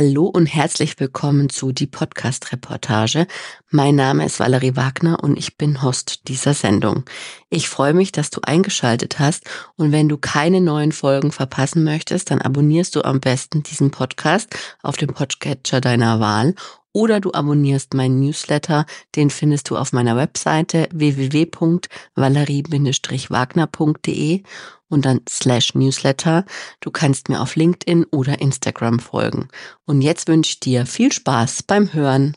Hallo und herzlich willkommen zu die Podcast-Reportage. Mein Name ist Valerie Wagner und ich bin Host dieser Sendung. Ich freue mich, dass du eingeschaltet hast und wenn du keine neuen Folgen verpassen möchtest, dann abonnierst du am besten diesen Podcast auf dem Podcatcher deiner Wahl oder du abonnierst meinen Newsletter, den findest du auf meiner Webseite www.valerie-wagner.de und dann slash Newsletter. Du kannst mir auf LinkedIn oder Instagram folgen. Und jetzt wünsche ich dir viel Spaß beim Hören.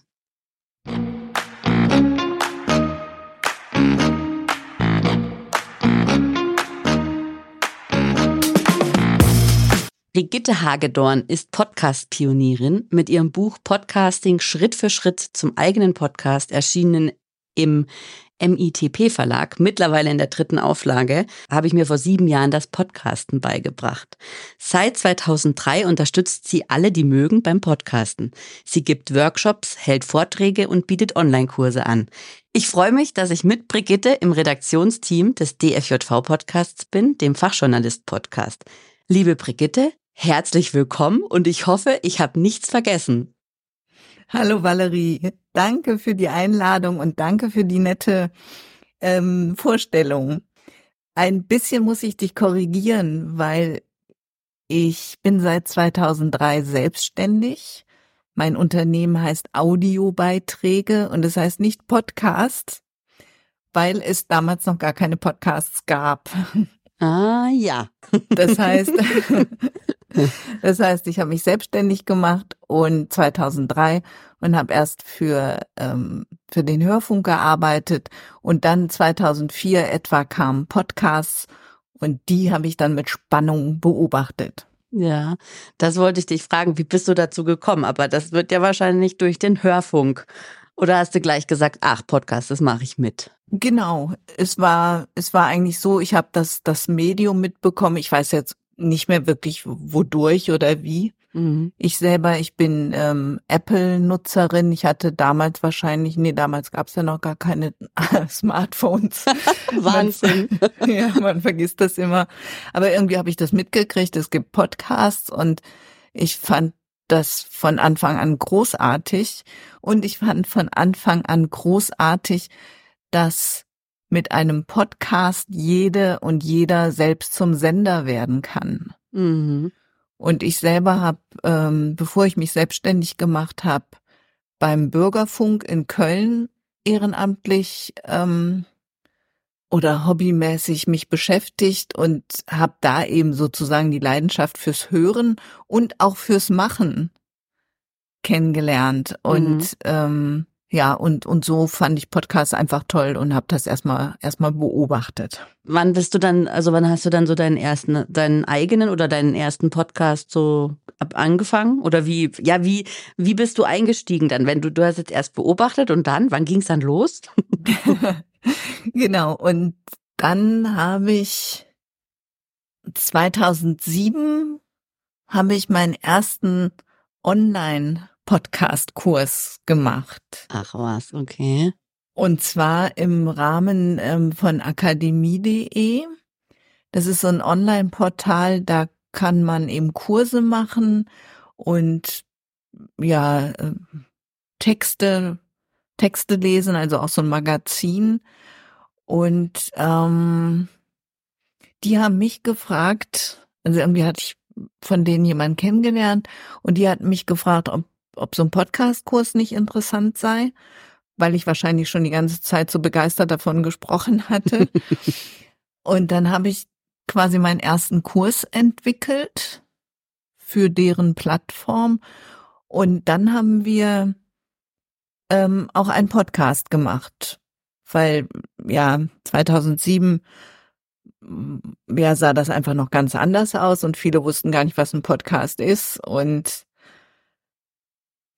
Brigitte Hagedorn ist Podcast-Pionierin mit ihrem Buch Podcasting Schritt für Schritt zum eigenen Podcast erschienen im MITP Verlag, mittlerweile in der dritten Auflage, habe ich mir vor sieben Jahren das Podcasten beigebracht. Seit 2003 unterstützt sie alle, die mögen, beim Podcasten. Sie gibt Workshops, hält Vorträge und bietet Online-Kurse an. Ich freue mich, dass ich mit Brigitte im Redaktionsteam des DFJV Podcasts bin, dem Fachjournalist Podcast. Liebe Brigitte, herzlich willkommen und ich hoffe, ich habe nichts vergessen. Hallo Valerie, danke für die Einladung und danke für die nette ähm, Vorstellung. Ein bisschen muss ich dich korrigieren, weil ich bin seit 2003 selbstständig. Mein Unternehmen heißt Audiobeiträge und es heißt nicht Podcast, weil es damals noch gar keine Podcasts gab. Ah ja. Das heißt, das heißt, ich habe mich selbstständig gemacht und 2003 und habe erst für ähm, für den Hörfunk gearbeitet und dann 2004 etwa kamen Podcasts und die habe ich dann mit Spannung beobachtet. Ja, das wollte ich dich fragen, wie bist du dazu gekommen? Aber das wird ja wahrscheinlich durch den Hörfunk. Oder hast du gleich gesagt, ach, Podcast, das mache ich mit? Genau, es war es war eigentlich so, ich habe das das Medium mitbekommen. Ich weiß jetzt nicht mehr wirklich wodurch oder wie. Mhm. Ich selber, ich bin ähm, Apple-Nutzerin. Ich hatte damals wahrscheinlich, nee, damals gab es ja noch gar keine Smartphones. Wahnsinn. Man, ja, man vergisst das immer. Aber irgendwie habe ich das mitgekriegt. Es gibt Podcasts und ich fand das von Anfang an großartig. Und ich fand von Anfang an großartig, dass mit einem Podcast jede und jeder selbst zum Sender werden kann. Mhm. Und ich selber habe, ähm, bevor ich mich selbstständig gemacht habe, beim Bürgerfunk in Köln ehrenamtlich ähm, oder hobbymäßig mich beschäftigt und habe da eben sozusagen die Leidenschaft fürs Hören und auch fürs Machen kennengelernt. Mhm. Und ähm, ja, und, und so fand ich Podcasts einfach toll und habe das erstmal erstmal beobachtet. Wann bist du dann, also wann hast du dann so deinen ersten, deinen eigenen oder deinen ersten Podcast so angefangen? Oder wie, ja, wie, wie bist du eingestiegen dann? Wenn du, du hast jetzt erst beobachtet und dann, wann ging es dann los? genau, und dann habe ich 2007 habe ich meinen ersten Online Podcast-Kurs gemacht. Ach was, okay. Und zwar im Rahmen ähm, von akademie.de. Das ist so ein Online-Portal, da kann man eben Kurse machen und ja, äh, Texte, Texte lesen, also auch so ein Magazin. Und ähm, die haben mich gefragt, also irgendwie hatte ich von denen jemanden kennengelernt und die hat mich gefragt, ob ob so ein Podcast-Kurs nicht interessant sei, weil ich wahrscheinlich schon die ganze Zeit so begeistert davon gesprochen hatte. Und dann habe ich quasi meinen ersten Kurs entwickelt für deren Plattform. Und dann haben wir ähm, auch einen Podcast gemacht, weil ja 2007 ja sah das einfach noch ganz anders aus und viele wussten gar nicht, was ein Podcast ist und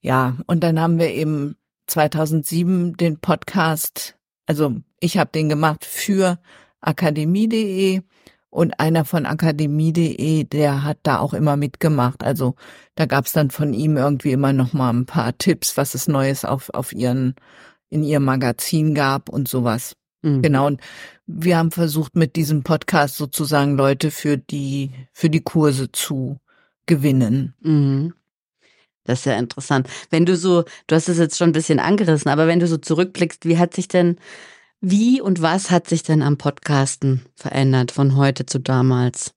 ja, und dann haben wir eben 2007 den Podcast, also ich habe den gemacht für akademie.de und einer von akademie.de, der hat da auch immer mitgemacht. Also da gab's dann von ihm irgendwie immer noch mal ein paar Tipps, was es Neues auf, auf ihren, in ihrem Magazin gab und sowas. Mhm. Genau. Und wir haben versucht, mit diesem Podcast sozusagen Leute für die, für die Kurse zu gewinnen. Mhm. Das ist ja interessant. Wenn du so, du hast es jetzt schon ein bisschen angerissen, aber wenn du so zurückblickst, wie hat sich denn, wie und was hat sich denn am Podcasten verändert von heute zu damals?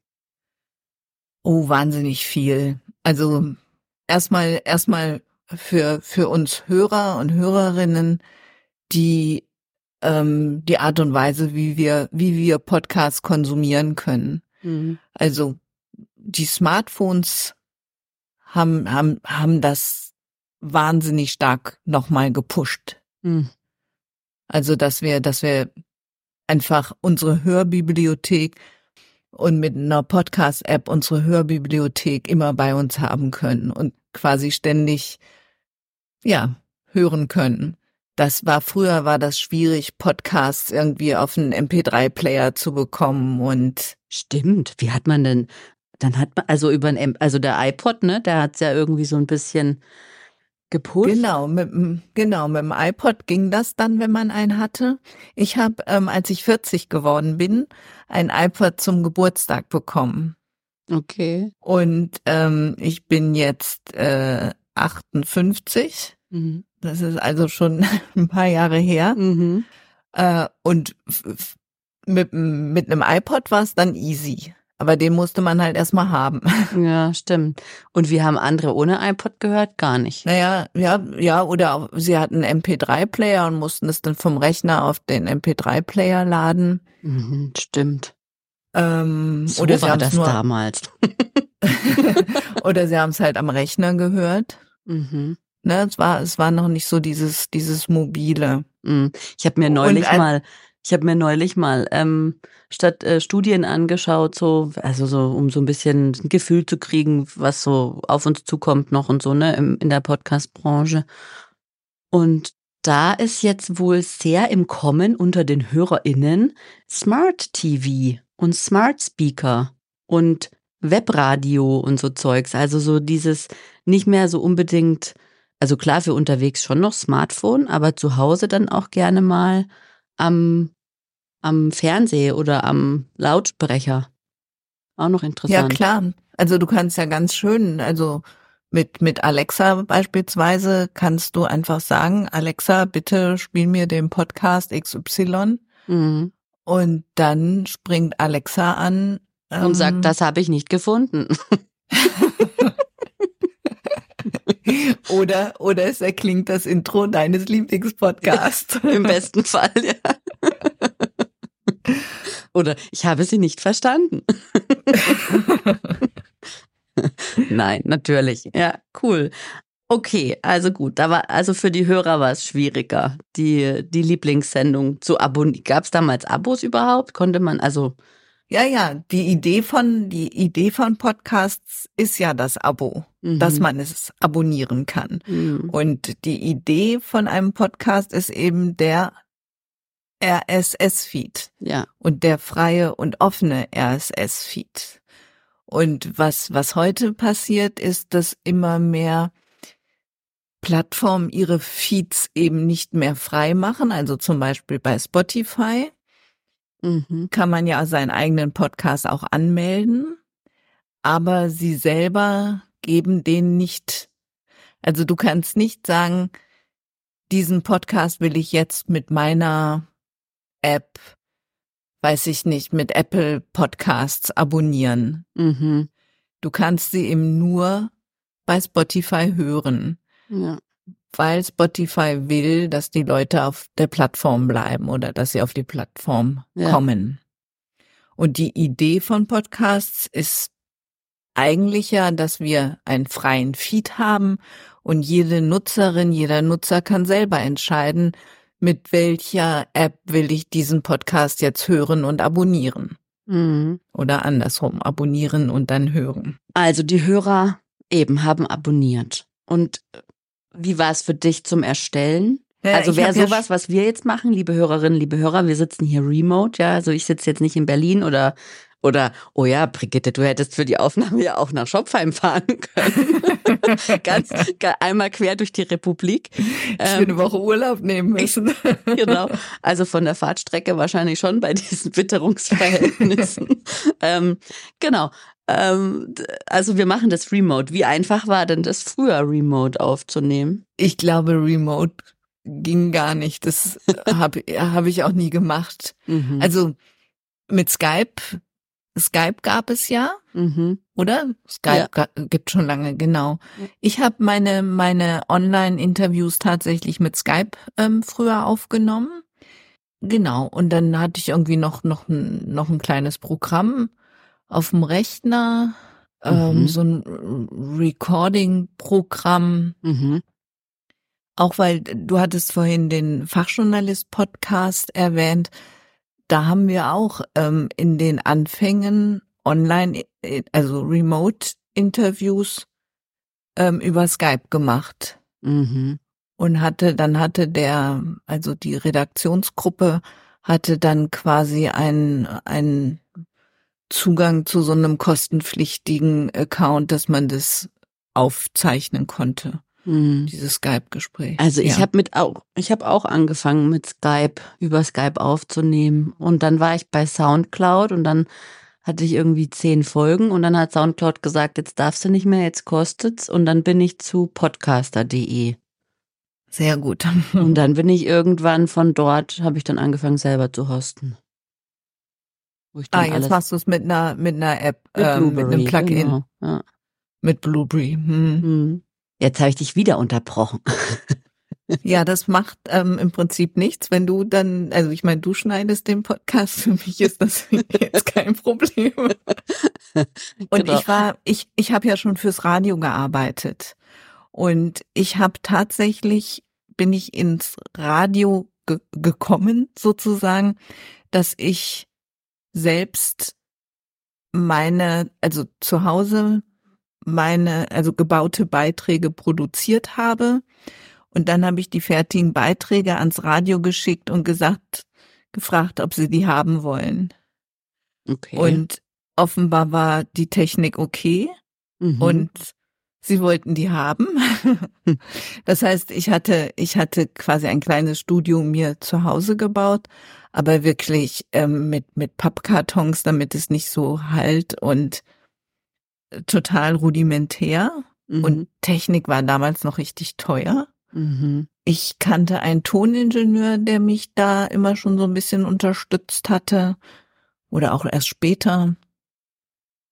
Oh, wahnsinnig viel. Also erstmal, erstmal für, für uns Hörer und Hörerinnen, die ähm, die Art und Weise, wie wir, wie wir Podcasts konsumieren können. Mhm. Also die Smartphones haben, haben, haben das wahnsinnig stark nochmal gepusht. Mhm. Also, dass wir, dass wir einfach unsere Hörbibliothek und mit einer Podcast-App unsere Hörbibliothek immer bei uns haben können und quasi ständig, ja, hören können. Das war früher war das schwierig, Podcasts irgendwie auf einen MP3-Player zu bekommen und stimmt. Wie hat man denn? Dann hat man also über ein also der iPod, ne? Der hat's ja irgendwie so ein bisschen gepusht. Genau, mit, genau, mit dem iPod ging das dann, wenn man einen hatte. Ich habe, ähm, als ich 40 geworden bin, ein iPod zum Geburtstag bekommen. Okay. Und ähm, ich bin jetzt äh, 58. Mhm. Das ist also schon ein paar Jahre her. Mhm. Äh, und mit, mit einem iPod war es dann easy. Aber den musste man halt erstmal haben. Ja, stimmt. Und wir haben andere ohne iPod gehört? Gar nicht. Naja, ja, ja, oder sie hatten einen MP3-Player und mussten es dann vom Rechner auf den MP3-Player laden. Mhm, stimmt. Ähm, so oder war das nur, damals. oder sie haben es halt am Rechner gehört. Mhm. Ne, es war, es war noch nicht so dieses, dieses mobile. Mhm. Ich habe mir neulich mal, ich habe mir neulich mal ähm, statt äh, Studien angeschaut, so, also so, um so ein bisschen ein Gefühl zu kriegen, was so auf uns zukommt noch und so, ne, im, in der Podcast-Branche. Und da ist jetzt wohl sehr im Kommen unter den HörerInnen Smart TV und Smart Speaker und Webradio und so Zeugs. Also so dieses nicht mehr so unbedingt also klar, für unterwegs schon noch Smartphone, aber zu Hause dann auch gerne mal am, am Fernseher oder am Lautsprecher. Auch noch interessant. Ja, klar. Also du kannst ja ganz schön, also mit, mit Alexa beispielsweise kannst du einfach sagen, Alexa, bitte spiel mir den Podcast XY. Mhm. Und dann springt Alexa an. Und ähm, sagt, das habe ich nicht gefunden. oder, oder es erklingt das Intro deines Lieblingspodcasts. Im besten Fall, ja. Oder ich habe sie nicht verstanden. Nein, natürlich. Ja, cool. Okay, also gut. Da war, also für die Hörer war es schwieriger, die, die Lieblingssendung zu abonnieren. Gab es damals Abos überhaupt? Konnte man, also ja, ja, die Idee von, die Idee von Podcasts ist ja das Abo, mhm. dass man es abonnieren kann. Mhm. Und die Idee von einem Podcast ist eben der RSS-Feed. Ja. Und der freie und offene RSS-Feed. Und was, was heute passiert, ist, dass immer mehr Plattformen ihre Feeds eben nicht mehr frei machen, also zum Beispiel bei Spotify mhm. kann man ja seinen eigenen Podcast auch anmelden, aber sie selber geben den nicht. Also du kannst nicht sagen, diesen Podcast will ich jetzt mit meiner App, weiß ich nicht, mit Apple Podcasts abonnieren. Mhm. Du kannst sie eben nur bei Spotify hören. Ja weil Spotify will, dass die Leute auf der Plattform bleiben oder dass sie auf die Plattform ja. kommen. Und die Idee von Podcasts ist eigentlich ja, dass wir einen freien Feed haben und jede Nutzerin, jeder Nutzer kann selber entscheiden, mit welcher App will ich diesen Podcast jetzt hören und abonnieren. Mhm. Oder andersrum, abonnieren und dann hören. Also die Hörer eben haben abonniert. Und wie war es für dich zum Erstellen? Ja, also wäre sowas, was wir jetzt machen, liebe Hörerinnen, liebe Hörer, wir sitzen hier remote, ja, also ich sitze jetzt nicht in Berlin oder Oder, oh ja, Brigitte, du hättest für die Aufnahme ja auch nach Schopfheim fahren können. Ganz einmal quer durch die Republik. Ich ähm, eine Woche Urlaub nehmen müssen. genau. Also von der Fahrtstrecke wahrscheinlich schon bei diesen Witterungsverhältnissen. ähm, genau. Ähm, also wir machen das remote. Wie einfach war denn das früher remote aufzunehmen? Ich glaube, remote ging gar nicht. Das habe hab ich auch nie gemacht. Mhm. Also mit Skype, Skype gab es ja, mhm. oder? Skype ja. gibt schon lange, genau. Ich habe meine meine Online-Interviews tatsächlich mit Skype ähm, früher aufgenommen. Genau. Und dann hatte ich irgendwie noch noch ein, noch ein kleines Programm auf dem Rechner, ähm, mhm. so ein Recording-Programm. Mhm. Auch weil du hattest vorhin den Fachjournalist-Podcast erwähnt. Da haben wir auch ähm, in den Anfängen online, äh, also Remote-Interviews ähm, über Skype gemacht. Mhm. Und hatte, dann hatte der, also die Redaktionsgruppe hatte dann quasi ein, ein Zugang zu so einem kostenpflichtigen Account, dass man das aufzeichnen konnte. Mhm. Dieses Skype-Gespräch. Also ich ja. habe mit auch, ich habe auch angefangen mit Skype über Skype aufzunehmen und dann war ich bei SoundCloud und dann hatte ich irgendwie zehn Folgen und dann hat SoundCloud gesagt, jetzt darfst du nicht mehr, jetzt kostet's und dann bin ich zu podcaster.de. Sehr gut. und dann bin ich irgendwann von dort, habe ich dann angefangen selber zu hosten ah, jetzt machst du es mit einer mit einer App, mit, ähm, mit einem Plugin. Genau, ja. Mit Blueberry. Hm. hm. Jetzt habe ich dich wieder unterbrochen. ja, das macht ähm, im Prinzip nichts, wenn du dann, also ich meine, du schneidest den Podcast, für mich ist das jetzt kein Problem. Und genau. ich war, ich, ich habe ja schon fürs Radio gearbeitet. Und ich habe tatsächlich, bin ich ins Radio ge gekommen, sozusagen, dass ich selbst meine, also zu Hause meine, also gebaute Beiträge produziert habe. Und dann habe ich die fertigen Beiträge ans Radio geschickt und gesagt, gefragt, ob sie die haben wollen. Okay. Und offenbar war die Technik okay. Mhm. Und sie wollten die haben. das heißt, ich hatte, ich hatte quasi ein kleines Studio mir zu Hause gebaut, aber wirklich ähm, mit, mit Pappkartons, damit es nicht so halt und total rudimentär. Mhm. Und Technik war damals noch richtig teuer. Mhm. Ich kannte einen Toningenieur, der mich da immer schon so ein bisschen unterstützt hatte. Oder auch erst später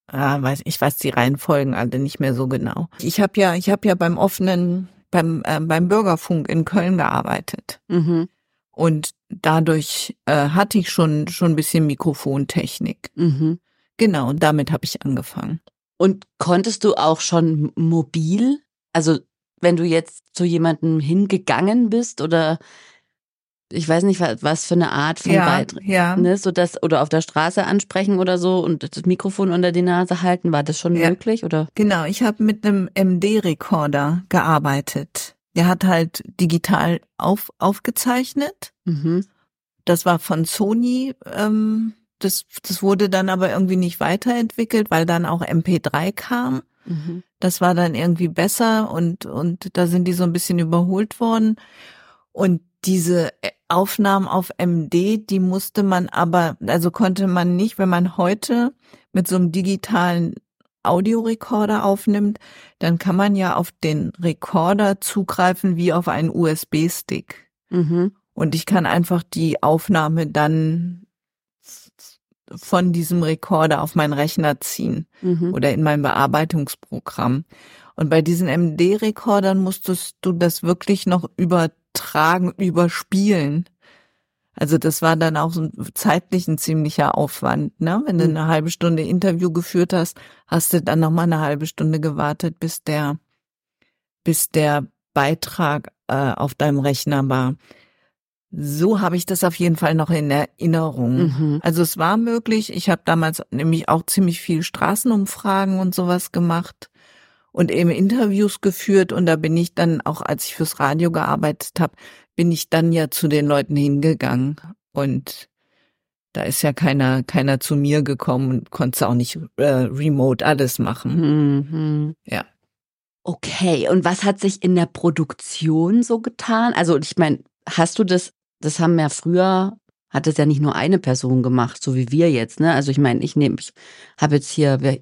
ah, weiß, ich weiß die Reihenfolgen alle nicht mehr so genau. Ich habe ja, ich habe ja beim offenen, beim, äh, beim Bürgerfunk in Köln gearbeitet. Mhm. Und dadurch äh, hatte ich schon, schon ein bisschen Mikrofontechnik. Mhm. Genau, und damit habe ich angefangen. Und konntest du auch schon mobil, also wenn du jetzt zu jemandem hingegangen bist oder ich weiß nicht, was für eine Art von ja, Beitrag, ja. ne, so das oder auf der Straße ansprechen oder so und das Mikrofon unter die Nase halten, war das schon ja. möglich oder? Genau, ich habe mit einem MD-Rekorder gearbeitet. Der hat halt digital auf, aufgezeichnet. Mhm. Das war von Sony. Ähm, das, das wurde dann aber irgendwie nicht weiterentwickelt, weil dann auch MP3 kam. Mhm. Das war dann irgendwie besser und, und da sind die so ein bisschen überholt worden. Und diese Aufnahmen auf MD, die musste man aber, also konnte man nicht, wenn man heute mit so einem digitalen Audiorekorder aufnimmt, dann kann man ja auf den Rekorder zugreifen wie auf einen USB-Stick. Mhm. Und ich kann einfach die Aufnahme dann von diesem Rekorder auf meinen Rechner ziehen mhm. oder in mein Bearbeitungsprogramm. Und bei diesen MD-Rekordern musstest du das wirklich noch über übertragen, überspielen. Also das war dann auch so zeitlich ein ziemlicher Aufwand, ne? Wenn du mhm. eine halbe Stunde Interview geführt hast, hast du dann noch mal eine halbe Stunde gewartet, bis der, bis der Beitrag äh, auf deinem Rechner war. So habe ich das auf jeden Fall noch in Erinnerung. Mhm. Also es war möglich. Ich habe damals nämlich auch ziemlich viel Straßenumfragen und sowas gemacht und eben Interviews geführt und da bin ich dann auch, als ich fürs Radio gearbeitet habe, bin ich dann ja zu den Leuten hingegangen und da ist ja keiner, keiner zu mir gekommen und konnte auch nicht äh, remote alles machen. Mhm. Ja. Okay, und was hat sich in der Produktion so getan? Also ich meine, hast du das, das haben ja früher, hat es ja nicht nur eine Person gemacht, so wie wir jetzt, ne? Also ich meine, ich nehme, ich habe jetzt hier, wir,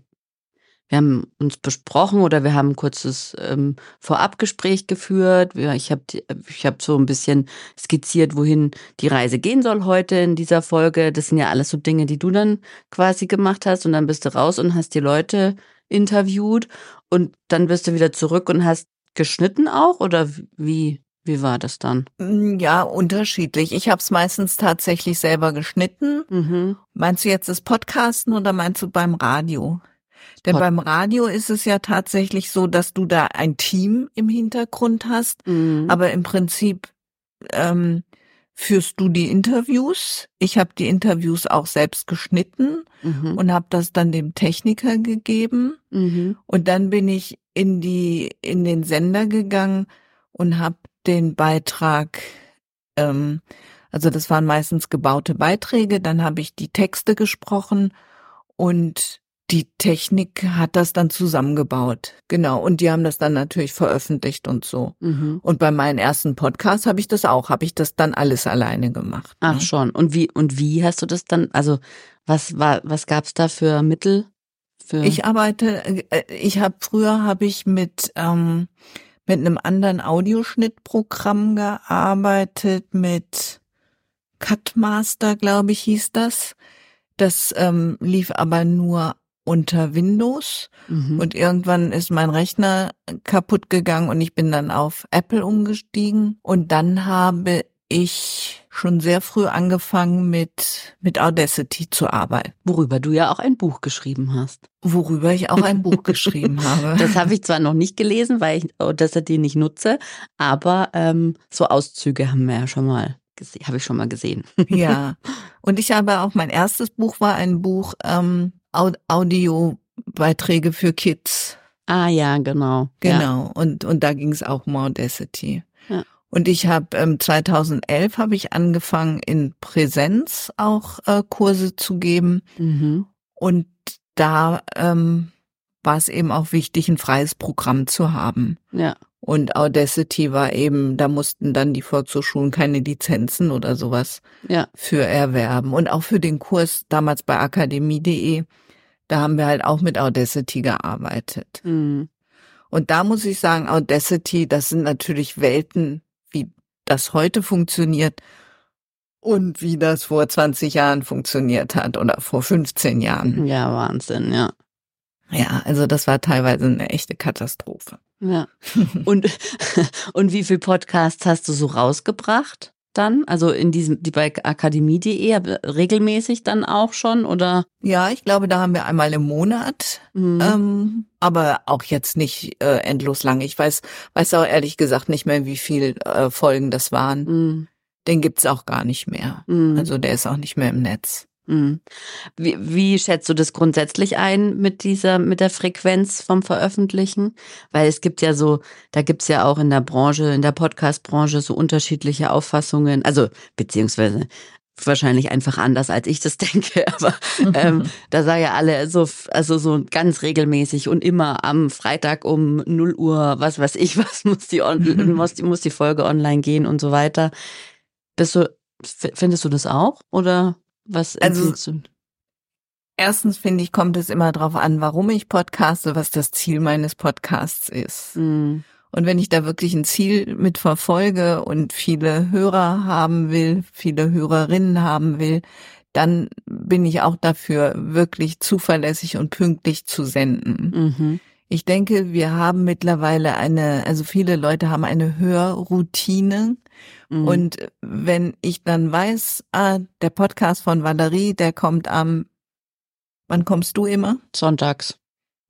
wir haben uns besprochen oder wir haben ein kurzes ähm, Vorabgespräch geführt. Ich habe ich hab so ein bisschen skizziert, wohin die Reise gehen soll heute in dieser Folge. Das sind ja alles so Dinge, die du dann quasi gemacht hast und dann bist du raus und hast die Leute interviewt und dann bist du wieder zurück und hast geschnitten auch oder wie wie war das dann? Mm, Ja, unterschiedlich. Ich habe es meistens tatsächlich selber geschnitten. Mhm. Meinst du jetzt das Podcasten oder meinst du beim Radio? Denn Pod- beim Radio ist es ja tatsächlich so, dass du da ein Team im Hintergrund hast, Mhm. aber im Prinzip ähm, führst du die Interviews. Ich habe die Interviews auch selbst geschnitten Mhm. und habe das dann dem Techniker gegeben. Mhm. Und dann bin ich in die in den Sender gegangen und habe den Beitrag, ähm, also das waren meistens gebaute Beiträge. Dann habe ich die Texte gesprochen und die Technik hat das dann zusammengebaut. Genau. Und die haben das dann natürlich veröffentlicht und so. Mhm. Und bei meinen ersten Podcasts habe ich das auch, habe ich das dann alles alleine gemacht. Ach ne? schon. Und wie und wie hast du das dann? Also was war was gab's da für Mittel? Für Ich arbeite, äh, ich habe früher habe ich mit ähm, mit einem anderen Audioschnittprogramm gearbeitet, mit Cutmaster, glaube ich, hieß das. Das ähm, lief aber nur unter Windows mhm. und irgendwann ist mein Rechner kaputt gegangen und ich bin dann auf Apple umgestiegen und dann habe ich schon sehr früh angefangen mit mit Audacity zu arbeiten, worüber du ja auch ein Buch geschrieben hast. worüber ich auch ein Buch geschrieben habe. Das habe ich zwar noch nicht gelesen, weil ich Audacity nicht nutze, aber ähm, so Auszüge haben wir ja schon mal gesehen, habe ich schon mal gesehen. Ja. Und ich habe auch, mein erstes Buch war ein Buch ähm, Au- Audiobeiträge für Kids. Ah ja, genau. Ja. Genau. Und, und da ging es auch um Audacity. Ja. Und ich habe ähm, 2011 habe ich angefangen in Präsenz auch äh, Kurse zu geben Mhm. und da ähm, war es eben auch wichtig, ein freies Programm zu haben. Ja. Und Audacity war eben, da mussten dann die Volkshochschulen keine Lizenzen oder sowas Ja. für erwerben. Und auch für den Kurs damals bei akademie.de, da haben wir halt auch mit Audacity gearbeitet. Mhm. Und da muss ich sagen, Audacity, das sind natürlich Welten, das heute funktioniert und wie das vor 20 Jahren funktioniert hat oder vor 15 Jahren. Ja, Wahnsinn, ja. Ja, also das war teilweise eine echte Katastrophe. Ja. Und, und wie viel Podcasts hast du so rausgebracht dann? Also in diesem, die bei akademie.de, regelmäßig dann auch schon oder? Ja, ich glaube, da haben wir einmal im Monat, Mhm. ähm, aber auch jetzt nicht äh, endlos lang. Ich weiß, weiß auch ehrlich gesagt nicht mehr, wie viel äh, Folgen das waren. Mhm. Den gibt's auch gar nicht mehr. Mhm. Also der ist auch nicht mehr im Netz. Mhm. Wie, wie schätzt du das grundsätzlich ein mit dieser, mit der Frequenz vom Veröffentlichen? Weil es gibt ja so, da gibt's ja auch in der Branche, in der Podcast-Branche so unterschiedliche Auffassungen, also beziehungsweise wahrscheinlich einfach anders, als ich das denke, aber ähm, da sagen ja alle so, also so ganz regelmäßig und immer am Freitag um 0 Uhr, was weiß ich, was muss die, on, muss, die muss die Folge online gehen und so weiter. Bist du, findest du das auch oder was Also- du? Erstens finde ich, kommt es immer darauf an, warum ich podcaste, was das Ziel meines Podcasts ist. Mhm. Und wenn ich da wirklich ein Ziel mit verfolge und viele Hörer haben will, viele Hörerinnen haben will, dann bin ich auch dafür, wirklich zuverlässig und pünktlich zu senden. Mhm. Ich denke, wir haben mittlerweile eine, also viele Leute haben eine Hörroutine. Mhm. Und wenn ich dann weiß, ah, der Podcast von Valerie, der kommt am, wann kommst du immer? Sonntags.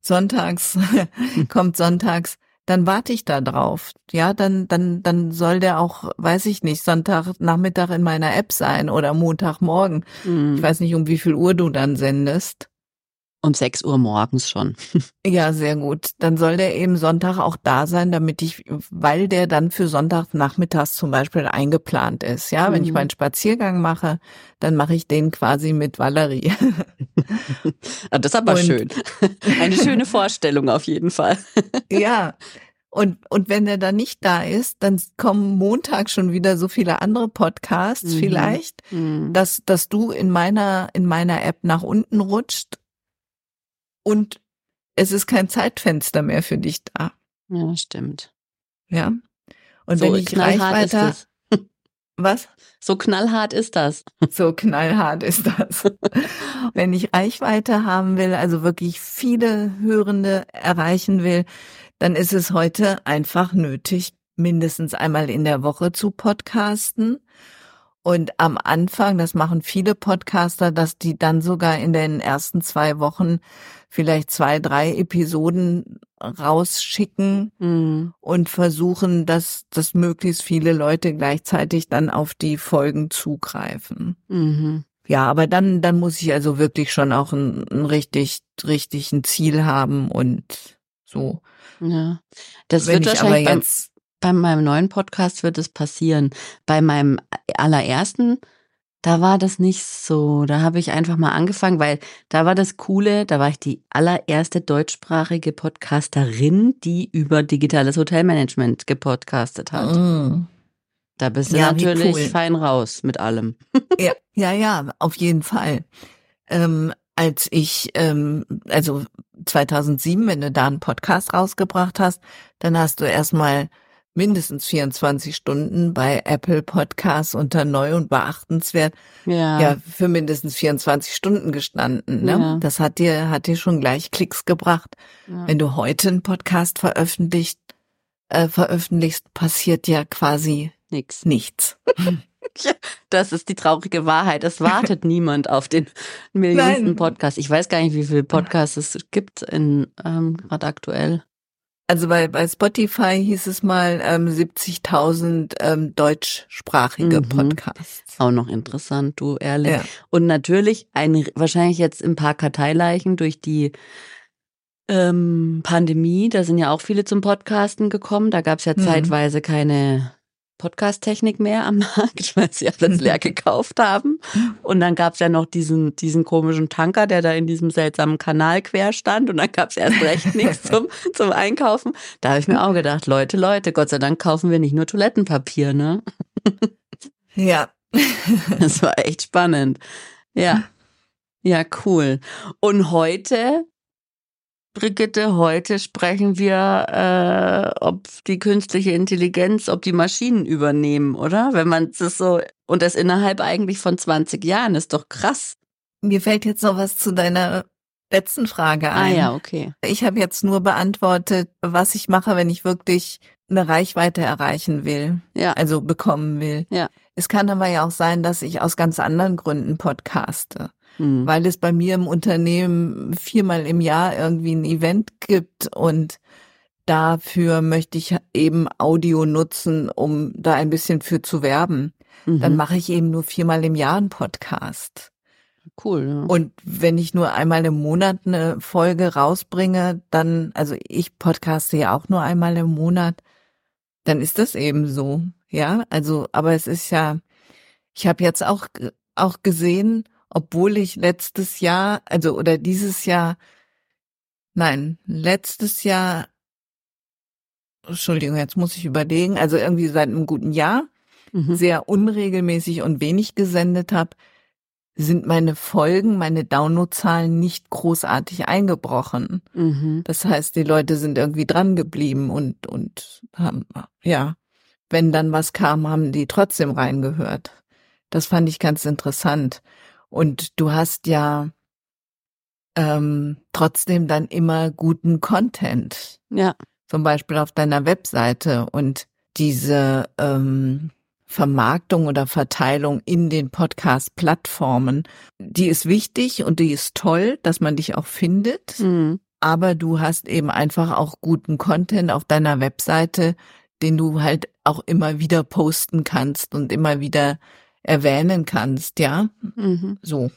Sonntags, kommt sonntags, dann warte ich da drauf. Ja, dann, dann, dann soll der auch, weiß ich nicht, Sonntagnachmittag in meiner App sein oder Montagmorgen. Mhm. Ich weiß nicht, um wie viel Uhr du dann sendest. Um 6 Uhr morgens schon. Ja, sehr gut. Dann soll der eben Sonntag auch da sein, damit ich, weil der dann für Sonntagnachmittags zum Beispiel eingeplant ist. Ja, wenn ich Mhm. meinen Spaziergang mache, dann mache ich den quasi mit Valerie. Ah, das ist aber Und- schön. Eine schöne Vorstellung auf jeden Fall. ja. Und, und wenn er dann nicht da ist, dann kommen Montag schon wieder so viele andere Podcasts Mhm. vielleicht, Mhm. dass, dass du in meiner, in meiner App nach unten rutscht und es ist kein Zeitfenster mehr für dich da. Ja, stimmt. Ja. Und so wenn ich Reichweite, was? So knallhart ist das. So knallhart ist das. wenn ich Reichweite haben will, also wirklich viele Hörende erreichen will, dann ist es heute einfach nötig, mindestens einmal in der Woche zu podcasten. Und am Anfang, das machen viele Podcaster, dass die dann sogar in den ersten zwei Wochen vielleicht zwei, drei Episoden rausschicken Mhm. und versuchen, dass, dass möglichst viele Leute gleichzeitig dann auf die Folgen zugreifen. Mhm. Ja, aber dann, dann muss ich also wirklich schon auch ein, ein richtig, richtig ein Ziel haben und so. Ja. Das Wenn wird ich aber wahrscheinlich beim, jetzt, bei meinem neuen Podcast wird es passieren. Bei meinem allerersten, da war das nicht so. Da habe ich einfach mal angefangen, weil da war das Coole, da war ich die allererste deutschsprachige Podcasterin, die über digitales Hotelmanagement gepodcastet hat. Mm. Da bist du Ja, natürlich cool. fein raus mit allem. ja, ja, ja, auf jeden Fall. Ähm, als ich, ähm, also 2007, wenn du da einen Podcast rausgebracht hast, dann hast du erstmal mindestens 24 Stunden bei Apple Podcasts unter neu und beachtenswert Ja. ja für mindestens 24 Stunden gestanden. Ne? Ja. Das hat dir hat dir schon gleich Klicks gebracht. ja. Wenn du heute einen Podcast veröffentlicht äh, veröffentlichst, passiert ja quasi Nix. nichts. Das ist die traurige Wahrheit. Es wartet niemand auf den millionsten Nein. Podcast. Ich weiß gar nicht, wie viele Podcasts es gibt in ähm, gerade aktuell. Also bei, bei Spotify hieß es mal ähm, 70.000 ähm, deutschsprachige Mhm. Podcasts. Auch noch interessant, du ehrlich. Ja. Und natürlich ein, wahrscheinlich jetzt ein paar Karteileichen durch die ähm, Pandemie. Da sind ja auch viele zum Podcasten gekommen. Da gab es ja Mhm. zeitweise keine Podcast-Technik mehr am Markt, weil sie alles leer gekauft haben. Und dann gab es ja noch diesen, diesen komischen Tanker, der da in diesem seltsamen Kanal quer stand. Und dann gab es erst recht nichts zum, zum Einkaufen. Da habe ich mir auch gedacht, Leute, Leute, Gott sei Dank kaufen wir nicht nur Toilettenpapier, ne? Ja. Das war echt spannend. Ja. Ja, cool. Und heute, Brigitte, heute sprechen wir, äh, ob die künstliche Intelligenz, ob die Maschinen übernehmen, oder? Wenn man das so, und das innerhalb eigentlich von 20 Jahren, ist doch krass. Mir fällt jetzt noch was zu deiner letzten Frage Ah ein. ja, okay. Ich habe jetzt nur beantwortet, was ich mache, wenn ich wirklich eine Reichweite erreichen will, Ja. also bekommen will. Ja. Es kann aber ja auch sein, dass ich aus ganz anderen Gründen podcaste, Hm. weil es bei mir im Unternehmen viermal im Jahr irgendwie ein Event gibt und dafür möchte ich eben Audio nutzen, um da ein bisschen für zu werben. Dann Mhm. mache ich eben nur viermal im Jahr einen Podcast. Cool. Ja. Und wenn ich nur einmal im Monat eine Folge rausbringe, dann, also ich podcaste ja auch nur einmal im Monat, dann ist das eben so. Ja, also, aber es ist ja, ich habe jetzt auch, auch gesehen, obwohl ich letztes Jahr, also oder dieses Jahr, nein, letztes Jahr, Entschuldigung, jetzt muss ich überlegen, also irgendwie seit einem guten Jahr Mhm. sehr unregelmäßig und wenig gesendet habe, sind meine Folgen, meine Downloadzahlen nicht großartig eingebrochen. Mhm. Das heißt, die Leute sind irgendwie dran geblieben und, und haben, ja, wenn dann was kam, haben die trotzdem reingehört. Das fand ich ganz interessant. Und du hast ja ähm, trotzdem dann immer guten Content Ja. zum Beispiel auf deiner Webseite und diese ähm, Vermarktung oder Verteilung in den Podcast-Plattformen, die ist wichtig und die ist toll, dass man dich auch findet. Mhm. Aber du hast eben einfach auch guten Content auf deiner Webseite, den du halt auch immer wieder posten kannst und immer wieder erwähnen kannst, ja? Mhm. So.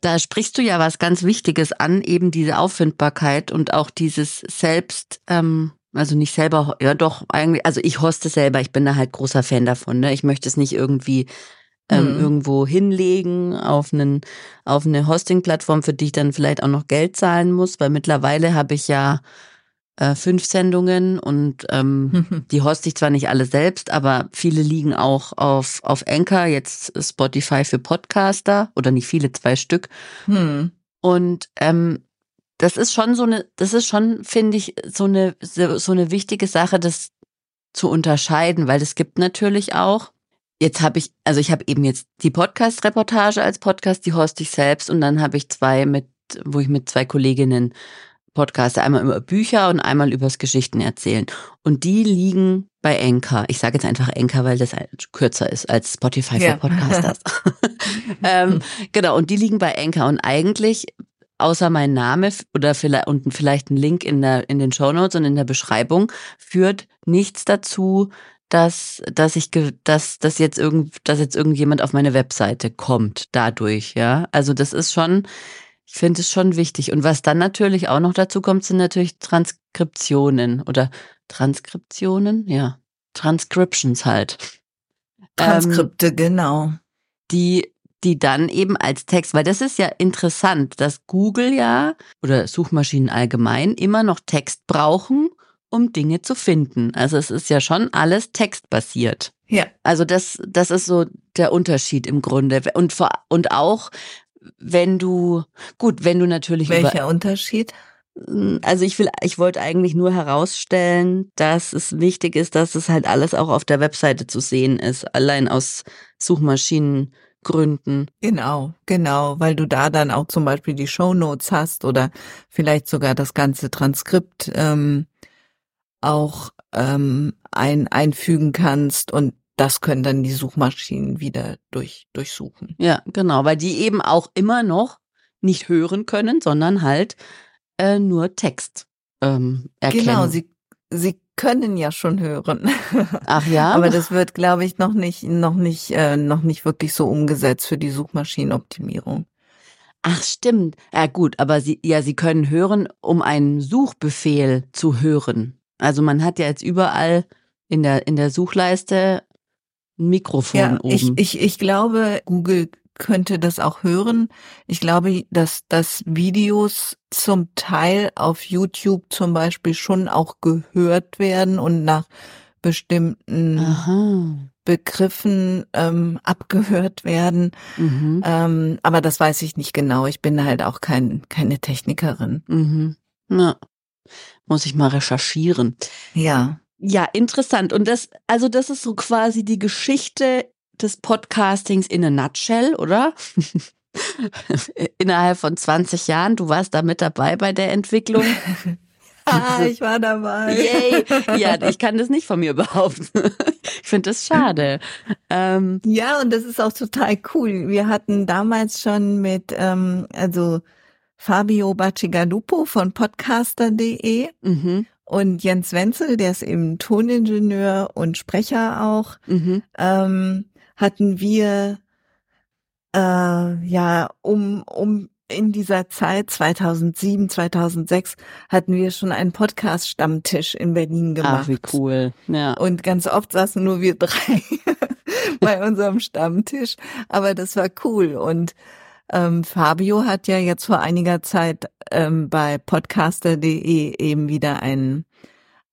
da sprichst du ja was ganz Wichtiges an, eben diese Auffindbarkeit und auch dieses Selbst, ähm, also nicht selber, ja doch, eigentlich, also ich hoste selber, ich bin da halt großer Fan davon. Ne? Ich möchte es nicht irgendwie ähm, mhm. irgendwo hinlegen auf, einen, auf eine Hosting-Plattform, für die ich dann vielleicht auch noch Geld zahlen muss, weil mittlerweile habe ich ja äh, fünf Sendungen und ähm, die hoste ich zwar nicht alle selbst, aber viele liegen auch auf, auf Anchor, jetzt Spotify für Podcaster oder nicht viele, zwei Stück. Mhm. Und ähm, das ist schon so eine, das ist schon, finde ich, so eine, so eine wichtige Sache, das zu unterscheiden, weil es gibt natürlich auch, jetzt habe ich, also ich habe eben jetzt die Podcast-Reportage als Podcast, die hoste ich selbst und dann habe ich zwei mit, wo ich mit zwei Kolleginnen podcaste, einmal über Bücher und einmal übers Geschichten erzählen. Und die liegen bei Enka. Ich sage jetzt einfach Enka, weil das halt kürzer ist als Spotify für ja. Podcasters. ähm, genau, und die liegen bei Enka. Und eigentlich außer mein Name oder vielleicht und vielleicht ein Link in der in den Show Notes und in der Beschreibung führt nichts dazu, dass dass ich dass dass jetzt irgend dass jetzt irgendjemand auf meine Webseite kommt dadurch, ja? Also das ist schon ich finde es schon wichtig und was dann natürlich auch noch dazu kommt, sind natürlich Transkriptionen oder Transkriptionen, ja, Transcriptions halt. Transkripte, ähm, genau. Die die dann eben als Text, weil das ist ja interessant, dass Google ja oder Suchmaschinen allgemein immer noch Text brauchen, um Dinge zu finden. Also es ist ja schon alles textbasiert. Ja. Also das, das ist so der Unterschied im Grunde. Und, und auch, wenn du, gut, wenn du natürlich. Welcher Unterschied? Also ich will, ich wollte eigentlich nur herausstellen, dass es wichtig ist, dass es halt alles auch auf der Webseite zu sehen ist, allein aus Suchmaschinen Gründen. Genau, genau, weil du da dann auch zum Beispiel die Show Notes hast oder vielleicht sogar das ganze Transkript ähm, auch ähm, ein, einfügen kannst und das können dann die Suchmaschinen wieder durch, durchsuchen. Ja, genau, weil die eben auch immer noch nicht hören können, sondern halt äh, nur Text ähm, erkennen. Genau, sie, sie können ja schon hören. Ach ja. Aber das wird, glaube ich, noch nicht, noch nicht, äh, noch nicht wirklich so umgesetzt für die Suchmaschinenoptimierung. Ach stimmt. Ja gut, aber sie, ja, sie können hören, um einen Suchbefehl zu hören. Also man hat ja jetzt überall in der in der Suchleiste Mikrofon ja, oben. Ich, ich, ich glaube, Google könnte das auch hören. Ich glaube, dass, dass Videos zum Teil auf YouTube zum Beispiel schon auch gehört werden und nach bestimmten Aha. Begriffen ähm, abgehört werden. Mhm. Ähm, aber das weiß ich nicht genau. Ich bin halt auch kein, keine Technikerin. Mhm. Na, muss ich mal recherchieren. Ja. Ja, interessant. Und das, also das ist so quasi die Geschichte des Podcastings in a nutshell, oder? Innerhalb von 20 Jahren, du warst da mit dabei bei der Entwicklung. ah, ich war dabei. Yay. Ja, ich kann das nicht von mir behaupten. Ich finde das schade. Ähm, ja, und das ist auch total cool. Wir hatten damals schon mit, ähm, also Fabio Bacigalupo von podcaster.de mhm. und Jens Wenzel, der ist eben Toningenieur und Sprecher auch, mhm. ähm, hatten wir äh, ja um um in dieser Zeit 2007 2006 hatten wir schon einen Podcast Stammtisch in Berlin gemacht. Ach, wie cool. Ja. Und ganz oft saßen nur wir drei bei unserem Stammtisch, aber das war cool und ähm, Fabio hat ja jetzt vor einiger Zeit ähm, bei podcaster.de eben wieder einen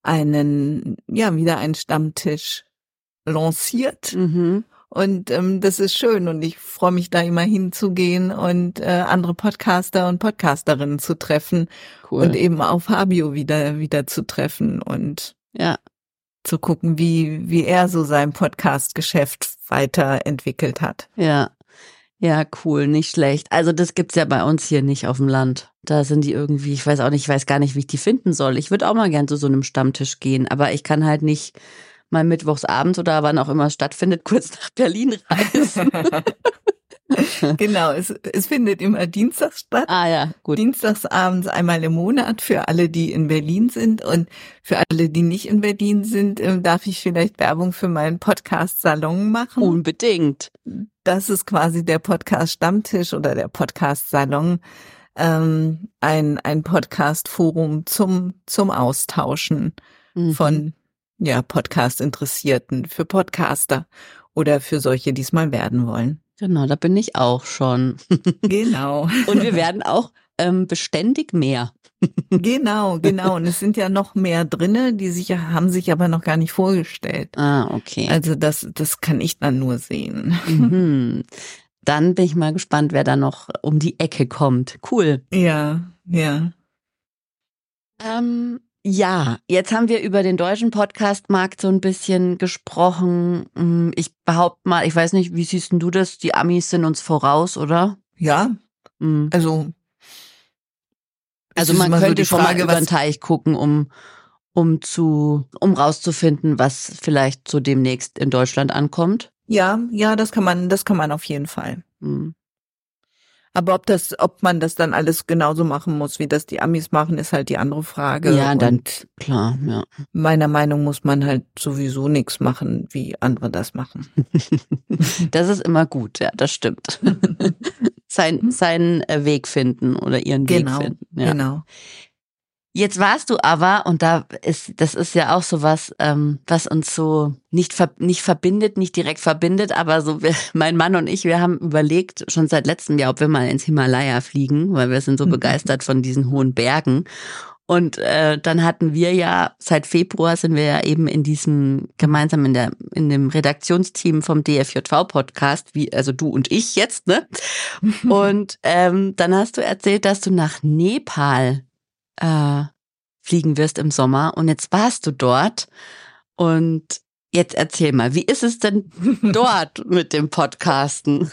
einen ja wieder einen Stammtisch lanciert. Mhm. Und ähm, das ist schön und ich freue mich da immer hinzugehen und äh, andere Podcaster und Podcasterinnen zu treffen cool. und eben auch Fabio wieder wieder zu treffen und ja zu gucken, wie wie er so sein Podcast-Geschäft weiterentwickelt hat. Ja, ja, cool, nicht schlecht. Also das gibt's ja bei uns hier nicht auf dem Land. Da sind die irgendwie, ich weiß auch nicht, ich weiß gar nicht, wie ich die finden soll. Ich würde auch mal gern zu so einem Stammtisch gehen, aber ich kann halt nicht mal mittwochs abends oder wann auch immer es stattfindet, kurz nach Berlin reisen. genau, es, es findet immer dienstags statt. Ah ja, gut. Dienstags abends einmal im Monat für alle, die in Berlin sind. Und für alle, die nicht in Berlin sind, äh, darf ich vielleicht Werbung für meinen Podcast-Salon machen. Unbedingt. Das ist quasi der Podcast-Stammtisch oder der Podcast-Salon. Ähm, ein, ein Podcast-Forum zum, zum Austauschen Mhm. von ja, Podcast-Interessierten, für Podcaster oder für solche, die es mal werden wollen. Genau, da bin ich auch schon. Genau. Und wir werden auch ähm, beständig mehr. Genau, genau. Und es sind ja noch mehr drinne, die sich haben sich aber noch gar nicht vorgestellt. Ah, okay. Also das, das kann ich dann nur sehen. Mhm. Dann bin ich mal gespannt, wer da noch um die Ecke kommt. Cool. Ja, ja. Ähm, ja, jetzt haben wir über den deutschen Podcast-Markt so ein bisschen gesprochen. Hm, Ich behaupte mal, ich weiß nicht, wie siehst du das? Die Amis sind uns voraus, oder? Ja, Hm. also. Also man so könnte die schon mal über den Teich gucken, um, um zu, um rauszufinden, was vielleicht so demnächst in Deutschland ankommt. ja, ja, das kann man, das kann man auf jeden Fall. Hm. Aber ob das, ob man das dann alles genauso machen muss, wie das die Amis machen, ist halt die andere Frage. Ja, dann- Und Klar, ja. meiner Meinung muss man halt sowieso nichts machen, wie andere das machen. Das ist immer gut, ja, das stimmt. Sein, seinen äh, Weg finden oder ihren Genau, Weg finden. Ja. Genau. Jetzt warst du aber, und da ist, das ist ja auch so was, ähm, was uns so nicht, ver, nicht verbindet, nicht direkt verbindet, aber so, wir, mein Mann und ich, wir haben überlegt, schon seit letztem Jahr, ob wir mal ins Himalaya fliegen, weil wir sind so Mhm. begeistert von diesen hohen Bergen. Und äh, dann hatten wir ja, seit Februar sind wir ja eben in diesem, gemeinsam in der, in dem Redaktionsteam vom DFJV-Podcast, wie, also du und ich jetzt, ne? Und ähm, dann hast du erzählt, dass du nach Nepal äh, fliegen wirst im Sommer. Und jetzt warst du dort. Und jetzt erzähl mal, wie ist es denn dort mit dem Podcasten?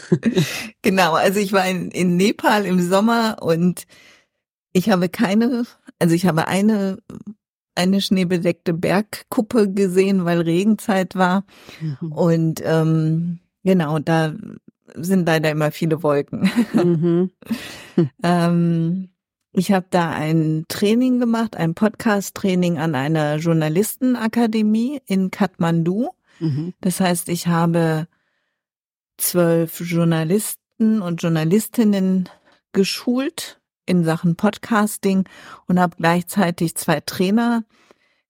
Genau, also ich war in, in Nepal im Sommer und ich habe keine, also ich habe eine, eine schneebedeckte Bergkuppe gesehen, weil Regenzeit war. Und ähm, genau, da sind leider immer viele Wolken. Mhm. ähm, ich habe da ein Training gemacht, ein Podcast-Training an einer Journalistenakademie in Kathmandu. Mhm. Das heißt, ich habe zwölf Journalisten und Journalistinnen geschult in Sachen Podcasting und habe gleichzeitig zwei Trainer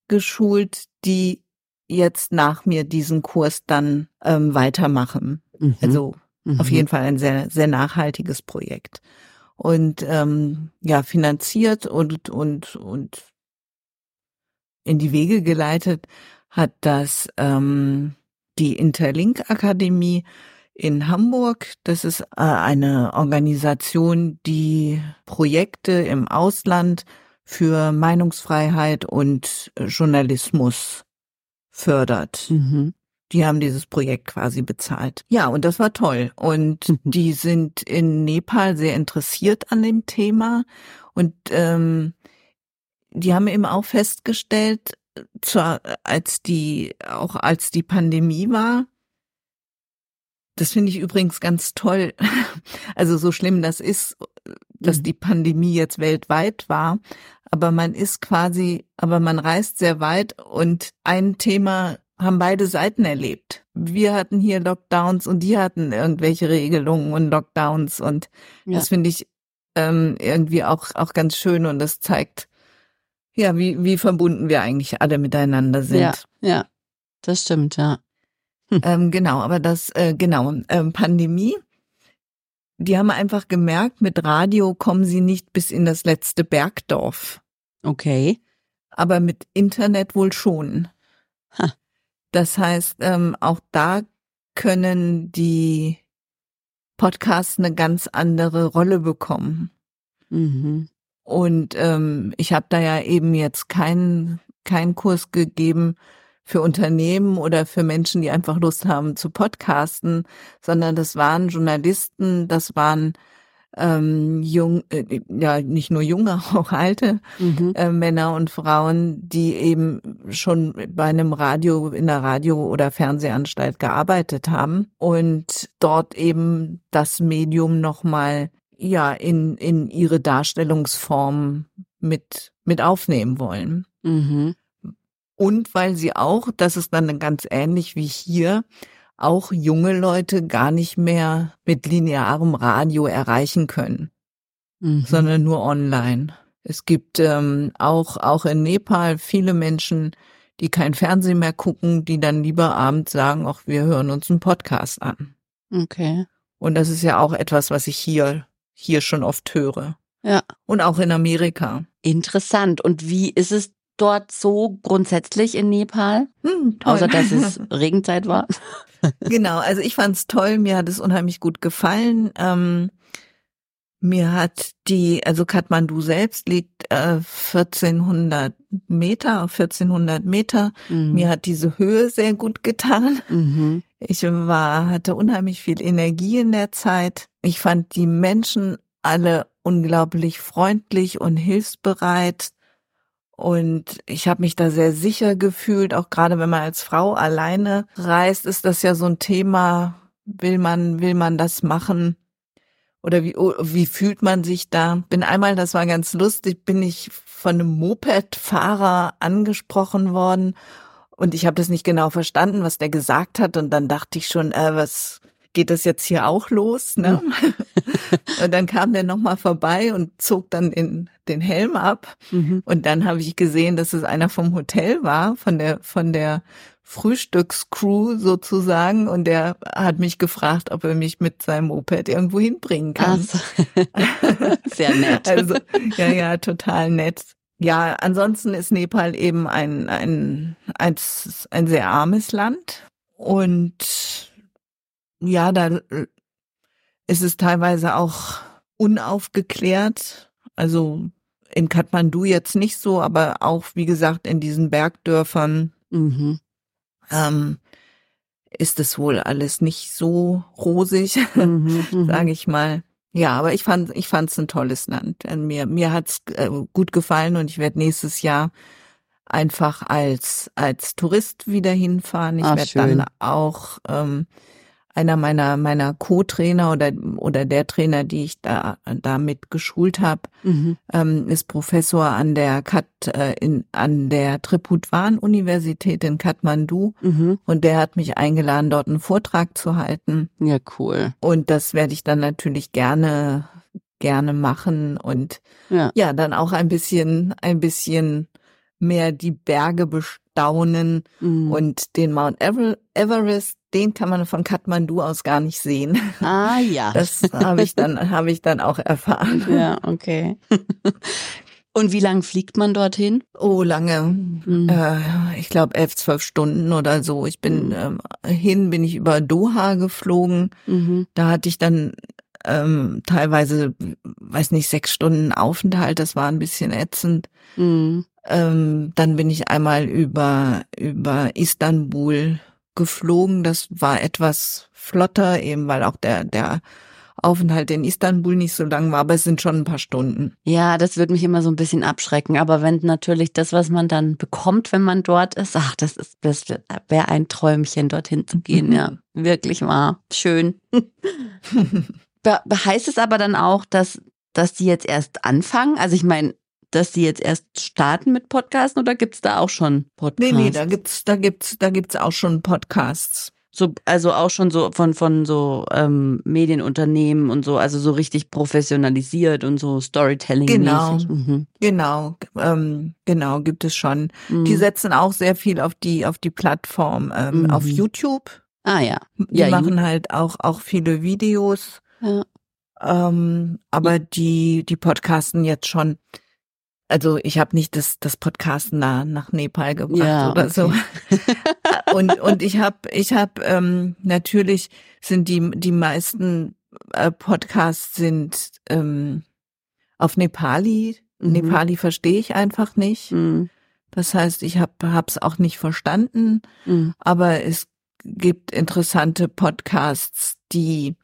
geschult, die jetzt nach mir diesen Kurs dann ähm, weitermachen. Mhm. Also Mhm. auf jeden Fall ein sehr, sehr nachhaltiges Projekt. Und ähm, ja, finanziert und, und, und in die Wege geleitet hat das ähm, die Interlink Akademie in Hamburg. Das ist äh, eine Organisation, die Projekte im Ausland für Meinungsfreiheit und äh, Journalismus fördert. Mhm. Die haben dieses Projekt quasi bezahlt. Ja, und das war toll. Und Mhm. die sind in Nepal sehr interessiert an dem Thema. Und ähm, die haben eben auch festgestellt, zwar als die, auch als die Pandemie war, das finde ich übrigens ganz toll. Also so schlimm das ist, dass Mhm. die Pandemie jetzt weltweit war, aber man ist quasi, aber man reist sehr weit und ein Thema haben beide Seiten erlebt. Wir hatten hier Lockdowns und die hatten irgendwelche Regelungen und Lockdowns und Ja. das finde ich ähm, irgendwie auch auch ganz schön und das zeigt ja wie wie verbunden wir eigentlich alle miteinander sind. Ja, ja, das stimmt, ja. Ähm, genau, aber das, äh, genau, ähm, Pandemie, die haben einfach gemerkt, mit Radio kommen sie nicht bis in das letzte Bergdorf, Okay. aber mit Internet wohl schon. Ha. Das heißt, ähm, auch da können die Podcasts eine ganz andere Rolle bekommen. Mhm. Und ähm, ich habe da ja eben jetzt keinen keinen Kurs gegeben für Unternehmen oder für Menschen, die einfach Lust haben zu podcasten, sondern das waren Journalisten, das waren ähm, jung, äh, ja nicht nur junge, auch alte mhm. äh, Männer und Frauen, die eben schon bei einem Radio, in der Radio- oder Fernsehanstalt gearbeitet haben und dort eben das Medium nochmal ja in, in ihre Darstellungsform mit, mit aufnehmen wollen. Mhm. Und weil sie auch, das ist dann ganz ähnlich wie hier, auch junge Leute gar nicht mehr mit linearem Radio erreichen können, mhm. sondern nur online. Es gibt ähm, auch, auch in Nepal viele Menschen, die kein Fernsehen mehr gucken, die dann lieber abends sagen, ach, wir hören uns einen Podcast an. Okay. Und das ist ja auch etwas, was ich hier, hier schon oft höre. Ja. Und auch in Amerika. Interessant. Und wie ist es dort so grundsätzlich in Nepal? Hm, toll. Außer dass es Regenzeit war. genau, also ich fand es toll, mir hat es unheimlich gut gefallen. Ähm, mir hat die, also Kathmandu selbst liegt äh, 1400 Meter auf 1400 Meter. Mhm. Mir hat diese Höhe sehr gut getan. Mhm. Ich war, hatte unheimlich viel Energie in der Zeit. Ich fand die Menschen alle unglaublich freundlich und hilfsbereit. Und ich habe mich da sehr sicher gefühlt, auch gerade wenn man als Frau alleine reist, ist das ja so ein Thema, will man, will man das machen? Oder wie, oh, wie fühlt man sich da? Bin einmal, das war ganz lustig, bin ich von einem Moped-Fahrer angesprochen worden und ich habe das nicht genau verstanden, was der gesagt hat und dann dachte ich schon, äh, was geht das jetzt hier auch los? Ne? und dann kam der nochmal vorbei und zog dann den, den Helm ab. Mhm. Und dann habe ich gesehen, dass es einer vom Hotel war, von der, von der Frühstückscrew sozusagen. Und der hat mich gefragt, ob er mich mit seinem Moped irgendwo hinbringen kann. So. Sehr nett. Also, ja, ja, total nett. Ja, ansonsten ist Nepal eben ein, ein, ein, ein sehr armes Land. Und ja, da äh, ist es teilweise auch unaufgeklärt. Also in Kathmandu jetzt nicht so, aber auch, wie gesagt, in diesen Bergdörfern mhm. ähm, ist es wohl alles nicht so rosig, mhm, mhm. sage ich mal. Ja, aber ich fand ich fand's ein tolles Land. Mir mir hat's äh, gut gefallen und ich werde nächstes Jahr einfach als als Tourist wieder hinfahren. Ich ah, werde dann auch ähm, einer meiner meiner Co-Trainer oder oder der Trainer, die ich da damit geschult habe, mhm. ähm, ist Professor an der Kat äh, in an der Triputwan Universität in Kathmandu mhm. und der hat mich eingeladen, dort einen Vortrag zu halten. Ja, cool. Und das werde ich dann natürlich gerne gerne machen und ja. ja, dann auch ein bisschen ein bisschen mehr die Berge bestaunen mhm. und den Mount Everest den kann man von Kathmandu aus gar nicht sehen. Ah ja. Das habe ich dann habe ich dann auch erfahren. Ja, okay. Und wie lang fliegt man dorthin? Oh, lange. Mhm. Äh, ich glaube elf, zwölf Stunden oder so. Ich bin mhm. ähm, hin, bin ich über Doha geflogen. Mhm. Da hatte ich dann ähm, teilweise, weiß nicht, sechs Stunden Aufenthalt. Das war ein bisschen ätzend. Mhm. Ähm, dann bin ich einmal über über Istanbul geflogen. Das war etwas flotter, eben weil auch der, der Aufenthalt in Istanbul nicht so lang war, aber es sind schon ein paar Stunden. Ja, das würde mich immer so ein bisschen abschrecken. Aber wenn natürlich das, was man dann bekommt, wenn man dort ist, ach, das ist, das wäre ein Träumchen, dorthin zu gehen. Ja, wirklich wahr. Schön. Be heißt es aber dann auch, dass, dass die jetzt erst anfangen? Also ich meine, dass sie jetzt erst starten mit Podcasten oder gibt's da auch schon Podcasts? Nee, nee, da gibt's, da gibt's, da gibt's auch schon Podcasts. So, also auch schon so von, von so ähm, Medienunternehmen und so, also so richtig professionalisiert und so Storytelling. Genau, mhm. genau, ähm, genau, gibt es schon. Mhm. Die setzen auch sehr viel auf die, auf die Plattform, ähm, mhm. auf YouTube. Ah ja. Die ja, machen halt auch, auch viele Videos. Ja. Ähm, aber die, die podcasten jetzt schon also ich habe nicht das, das Podcasten da nach Nepal gebracht ja, oder okay. so. und, und ich habe, ich habe ähm, natürlich sind die, die meisten äh, Podcasts sind ähm, auf Nepali. Mhm. Nepali verstehe ich einfach nicht. Mhm. Das heißt, ich habe es auch nicht verstanden. Mhm. Aber es gibt interessante Podcasts, die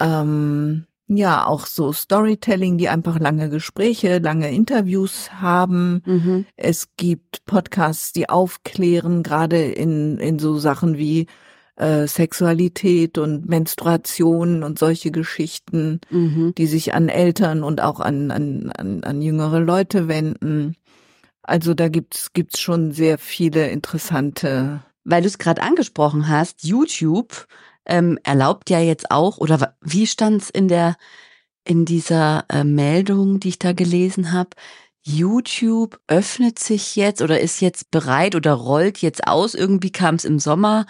ähm, Ja, auch so Storytelling, die einfach lange Gespräche, lange Interviews haben. Mhm. Es gibt Podcasts, die aufklären, gerade in, in so Sachen wie äh, Sexualität und Menstruation und solche Geschichten, Mhm. die sich an Eltern und auch an, an, an, an jüngere Leute wenden. Also da gibt's gibt's schon sehr viele interessante. Weil du es gerade angesprochen hast, YouTube ähm, erlaubt ja jetzt auch, oder wie stand's in der in dieser äh, Meldung, die ich da gelesen habe? YouTube öffnet sich jetzt oder ist jetzt bereit oder rollt jetzt aus. Irgendwie kam es im Sommer,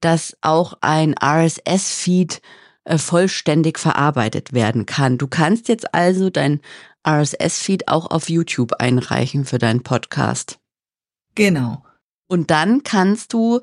dass auch ein RSS-Feed äh, vollständig verarbeitet werden kann. Du kannst jetzt also dein RSS-Feed auch auf YouTube einreichen für deinen Podcast. Genau. Und dann kannst du,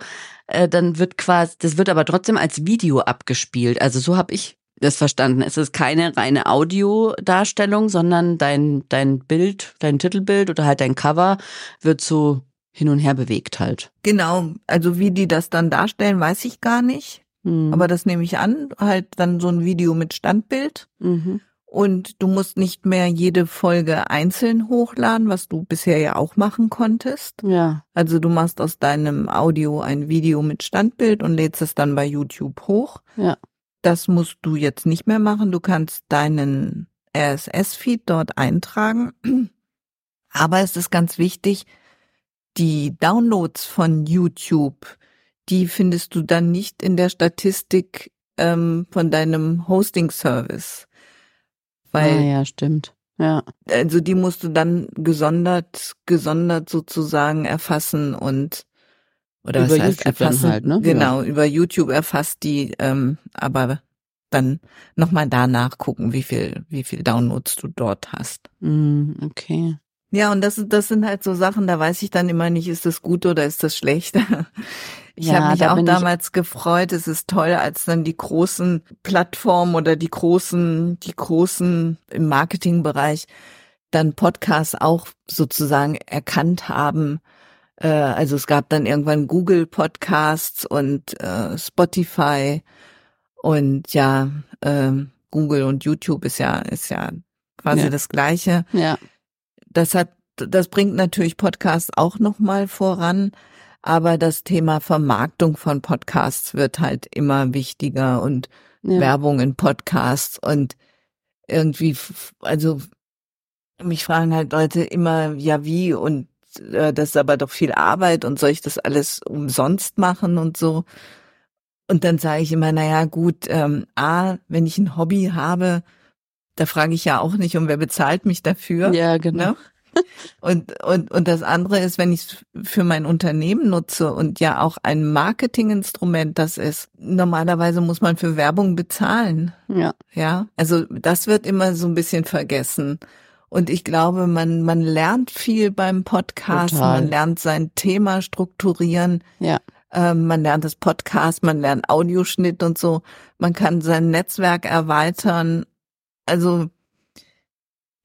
äh, dann wird quasi, das wird aber trotzdem als Video abgespielt. Also so habe ich das verstanden. Es ist keine reine Audiodarstellung, sondern dein, dein Bild, dein Titelbild oder halt dein Cover wird so hin und her bewegt halt. Genau. Also wie die das dann darstellen, weiß ich gar nicht. Mhm. Aber das nehme ich an. Halt dann so ein Video mit Standbild. mhm. Und du musst nicht mehr jede Folge einzeln hochladen, was du bisher ja auch machen konntest. ja, Also du machst aus deinem Audio ein Video mit Standbild und lädst es dann bei YouTube hoch. ja. Das musst du jetzt nicht mehr machen. Du kannst deinen RSS-Feed dort eintragen. Aber es ist ganz wichtig, die Downloads von YouTube, die findest du dann nicht in der Statistik ähm, von deinem Hosting-Service. Weil ah, ja, stimmt. Ja, also die musst du dann gesondert, gesondert sozusagen erfassen und oder Über was heißt YouTube erfassen? halt, ne? Genau, über YouTube erfasst die, ähm, aber dann nochmal danach gucken, wie viel, wie viel Downloads du dort hast. mhm, okay. Ja, und das, das sind halt so Sachen, da weiß ich dann immer nicht, ist das gut oder ist das schlecht. Ich Ja, habe mich da auch damals gefreut. Es ist toll, als dann die großen Plattformen oder die großen, die großen im Marketingbereich dann Podcasts auch sozusagen erkannt haben. Äh, Also es gab dann irgendwann Google Podcasts und äh, Spotify und ja, ähm, Google und YouTube ist ja ist ja quasi Ja. das Gleiche Ja, das hat, das bringt natürlich Podcasts auch nochmal voran, aber das Thema Vermarktung von Podcasts wird halt immer wichtiger und ja. Werbung in Podcasts und irgendwie, also mich fragen halt Leute immer, ja wie und äh, das ist aber doch viel Arbeit und soll ich das alles umsonst machen und so. Und dann sage ich immer, naja gut, ähm, A, wenn ich ein Hobby habe, da frage ich ja auch nicht, um wer bezahlt mich dafür. ja, genau. Ne? Und, und, und das andere ist, wenn ich es für mein Unternehmen nutze und ja auch ein Marketinginstrument das ist, normalerweise muss man für Werbung bezahlen. Ja, Ja, also das wird immer so ein bisschen vergessen. Und ich glaube, man, man lernt viel beim Podcast, Total. man lernt sein Thema strukturieren, ja, ähm, man lernt das Podcast, man lernt Audioschnitt und so. Man kann sein Netzwerk erweitern. Also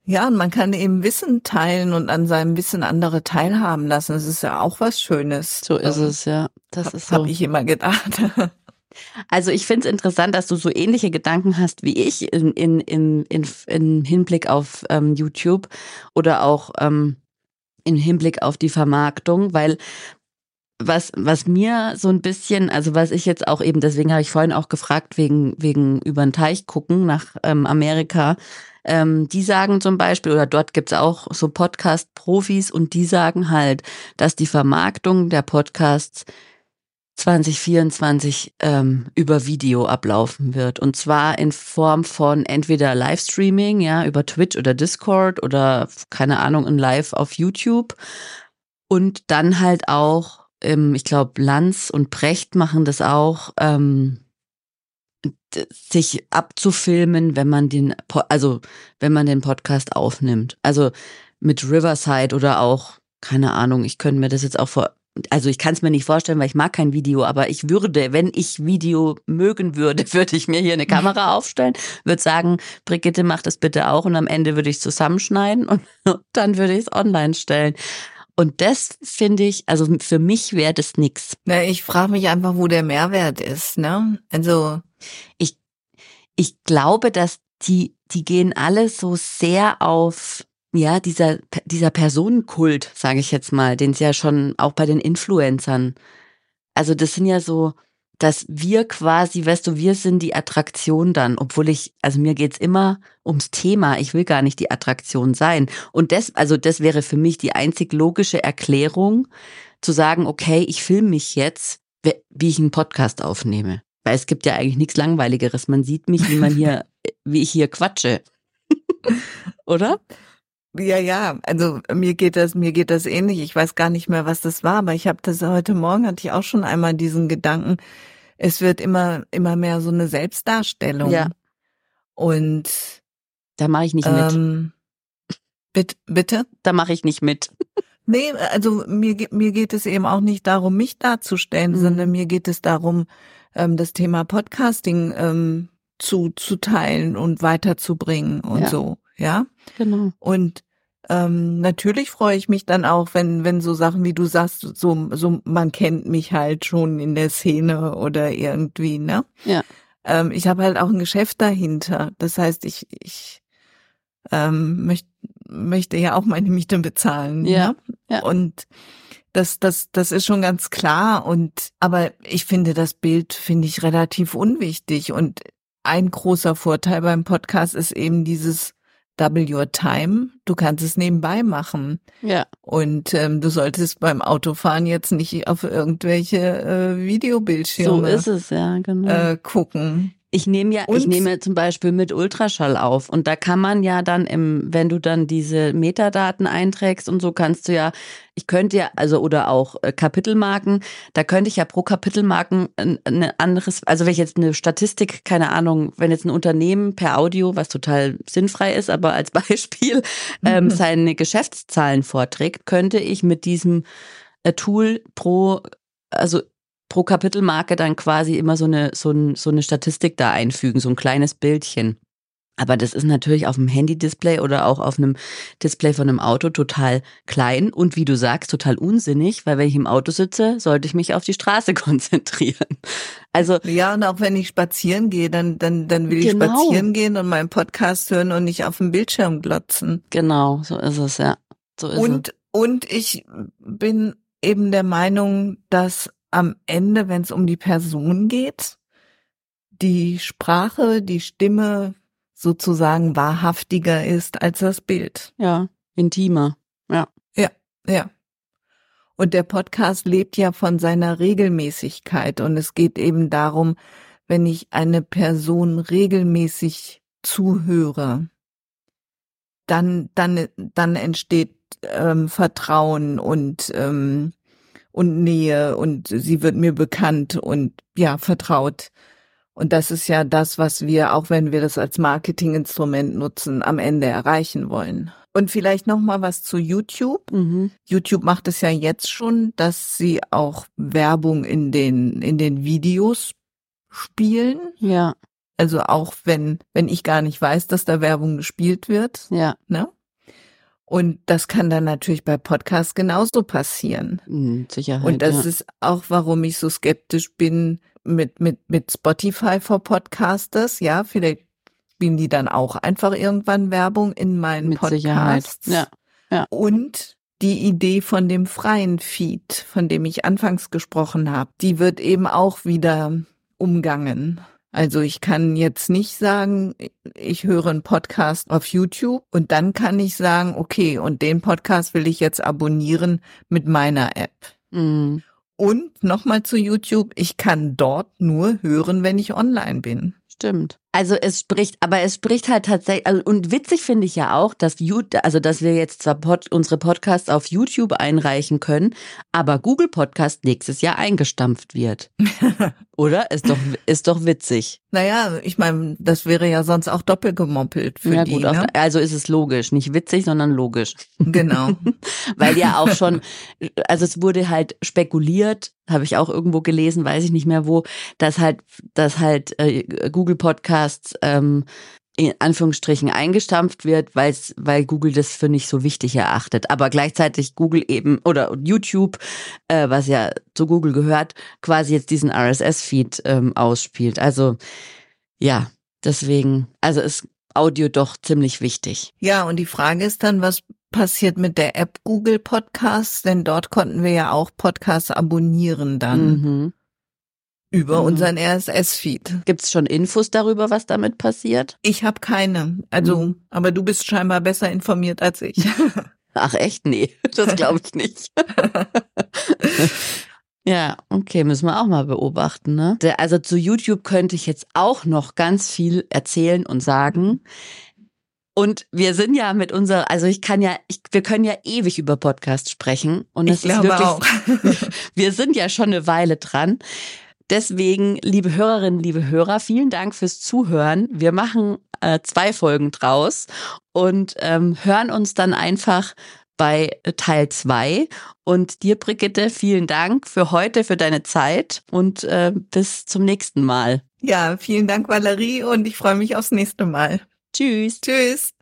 ja, und man kann eben Wissen teilen und an seinem Wissen andere teilhaben lassen. Das ist ja auch was Schönes. so ist Ähm, es, ja. Das hab, ist so. Hab ich immer gedacht. Also ich finde es interessant, dass du so ähnliche Gedanken hast wie ich in, in, in, in, in Hinblick auf ähm, YouTube oder auch ähm, in Hinblick auf die Vermarktung, weil was, was mir so ein bisschen, also was ich jetzt auch eben, deswegen habe ich vorhin auch gefragt, wegen, wegen über den Teich gucken nach ähm, Amerika, ähm, die sagen zum Beispiel, oder dort gibt's auch so Podcast-Profis und die sagen halt, dass die Vermarktung der Podcasts 2024 ähm, über Video ablaufen wird. Und zwar in Form von entweder Livestreaming, ja, über Twitch oder Discord oder keine Ahnung, in Live auf YouTube. Und dann halt auch, ähm, ich glaube, Lanz und Precht machen das auch, ähm, sich abzufilmen, wenn man den, also wenn man den Podcast aufnimmt. Also mit Riverside oder auch, keine Ahnung, ich könnte mir das jetzt auch vor, also ich kann es mir nicht vorstellen, weil ich mag kein Video, aber ich würde, wenn ich Video mögen würde, würde ich mir hier eine Kamera aufstellen, würde sagen, Brigitte macht das bitte auch und am Ende würde ich zusammenschneiden und dann würde ich es online stellen. Und das finde ich, also für mich wäre das nix. Na, ich frage mich einfach, wo der Mehrwert ist, ne? Also, Ich glaube, dass die, die gehen alle so sehr auf, ja, dieser, dieser Personenkult, sage ich jetzt mal, den es ja schon auch bei den Influencern. Also das sind ja so, dass wir quasi, weißt du, wir sind die Attraktion dann, obwohl ich, also mir geht's immer ums Thema, ich will gar nicht die Attraktion sein. Und das, also das wäre für mich die einzig logische Erklärung, zu sagen, okay, ich filme mich jetzt, wie ich einen Podcast aufnehme. Weil es gibt ja eigentlich nichts Langweiligeres. Man sieht mich, wie man hier, wie ich hier quatsche. Oder? Ja, ja, also mir geht das, mir geht das ähnlich. Ich weiß gar nicht mehr, was das war, aber ich habe das heute Morgen hatte ich auch schon einmal diesen Gedanken. Es wird immer, immer mehr so eine Selbstdarstellung. Ja. Und da mache ich nicht ähm, mit. Bitte, bitte? Da mache ich nicht mit. Nee, also mir, mir geht es eben auch nicht darum, mich darzustellen, mhm. sondern mir geht es darum, ähm, das Thema Podcasting ähm, zu, zu teilen und weiterzubringen und ja. so, ja. Genau. Und ähm, natürlich freue ich mich dann auch, wenn, wenn so Sachen wie du sagst, so, so, man kennt mich halt schon in der Szene oder irgendwie, ne? Ja. Ähm, ich habe halt auch ein Geschäft dahinter. Das heißt, ich, ich ähm, möchte, möchte ja auch meine Miete bezahlen. Ja. Ne? ja. Und das, das, das ist schon ganz klar. Und, aber ich finde, das Bild finde ich relativ unwichtig. Und ein großer Vorteil beim Podcast ist eben dieses Double Your Time. Du kannst es nebenbei machen. Ja. Und ähm, du solltest beim Autofahren jetzt nicht auf irgendwelche äh, Videobildschirme so ist es, ja, genau. äh, gucken. Ich nehme ja, und? ich nehme zum Beispiel mit Ultraschall auf und da kann man ja dann im, wenn du dann diese Metadaten einträgst und so kannst du ja, ich könnte ja, also oder auch äh, Kapitelmarken, da könnte ich ja pro Kapitelmarken ein, ein anderes, also wenn ich jetzt eine Statistik, keine Ahnung, wenn jetzt ein Unternehmen per Audio, was total sinnfrei ist, aber als Beispiel ähm, seine Geschäftszahlen vorträgt, könnte ich mit diesem äh, Tool pro also pro Kapitelmarke dann quasi immer so eine, so, ein, so eine Statistik da einfügen, so ein kleines Bildchen. Aber das ist natürlich auf dem Handy-Display oder auch auf einem Display von einem Auto total klein und wie du sagst, total unsinnig, weil wenn ich im Auto sitze, sollte ich mich auf die Straße konzentrieren. Also ja, und auch wenn ich spazieren gehe, dann dann dann will genau. ich spazieren gehen und meinen Podcast hören und nicht auf dem Bildschirm glotzen. Genau, so ist es ja. So ist und es. und ich bin eben der Meinung, dass am Ende, wenn es um die Person geht, die Sprache, die Stimme sozusagen wahrhaftiger ist als das Bild. Ja, intimer. Ja. Ja, ja. Und der Podcast lebt ja von seiner Regelmäßigkeit und es geht eben darum, wenn ich eine Person regelmäßig zuhöre, dann dann dann entsteht ähm, Vertrauen und ähm, und Nähe und sie wird mir bekannt und ja, vertraut. Und das ist ja das, was wir, auch wenn wir das als Marketinginstrument nutzen, am Ende erreichen wollen. Und vielleicht noch mal was zu YouTube. Mhm. YouTube macht es ja jetzt schon, dass sie auch Werbung in den in den Videos spielen. Ja. Also auch wenn wenn ich gar nicht weiß, dass da Werbung gespielt wird. Ja. Ne? Und das kann dann natürlich bei Podcasts genauso passieren. Mhm, Sicherheit. Und das ja. ist auch, warum ich so skeptisch bin mit, mit, mit Spotify for Podcasters. Ja, vielleicht spielen die dann auch einfach irgendwann Werbung in meinen mit Podcasts. Sicherheit. Ja. ja. Und die Idee von dem freien Feed, von dem ich anfangs gesprochen habe, die wird eben auch wieder umgangen. Also ich kann jetzt nicht sagen, ich höre einen Podcast auf YouTube und dann kann ich sagen, okay, und den Podcast will ich jetzt abonnieren mit meiner App. Mhm. Und nochmal zu YouTube, ich kann dort nur hören, wenn ich online bin. Stimmt. Also es spricht, aber es spricht halt tatsächlich, also, und witzig finde ich ja auch, dass YouTube, also dass wir jetzt zwar Pod, unsere Podcasts auf YouTube einreichen können, aber Google Podcast nächstes Jahr eingestampft wird. Oder? Ist doch, ist doch witzig. Naja, ich meine, das wäre ja sonst auch doppelt gemoppelt für ja, die. Gut, ne? also ist es logisch. Nicht witzig, sondern logisch. Genau. Weil ja auch schon, also es wurde halt spekuliert, habe ich auch irgendwo gelesen, weiß ich nicht mehr wo, dass halt, dass halt äh, Google Podcasts ähm, in Anführungsstrichen eingestampft wird, weil's, weil Google das für nicht so wichtig erachtet. Aber gleichzeitig Google eben oder YouTube, äh, was ja zu Google gehört, quasi jetzt diesen RSS-Feed ähm, ausspielt. Also ja, deswegen, also es Audio doch ziemlich wichtig. Ja, und die Frage ist dann, was passiert mit der App Google Podcasts? Denn dort konnten wir ja auch Podcasts abonnieren dann. Mhm. Über mhm. unseren RSS-Feed. Gibt's schon Infos darüber, was damit passiert? Ich habe keine. Also, mhm. aber du bist scheinbar besser informiert als ich. Ach echt? Nee, das glaube ich nicht. ja, okay, müssen wir auch mal beobachten. Ne? Also zu YouTube könnte ich jetzt auch noch ganz viel erzählen und sagen. Und wir sind ja mit unserer, also ich kann ja, ich, wir können ja ewig über Podcast sprechen. Und es ist wirklich, auch. wir sind ja schon eine Weile dran. Deswegen, liebe Hörerinnen, liebe Hörer, vielen Dank fürs Zuhören. Wir machen äh, zwei Folgen draus und ähm, hören uns dann einfach bei Teil zwei. Und dir, Brigitte, vielen Dank für heute, für deine Zeit und äh, bis zum nächsten Mal. Ja, vielen Dank, Valerie, und ich freue mich aufs nächste Mal. Tschüss. Tschüss.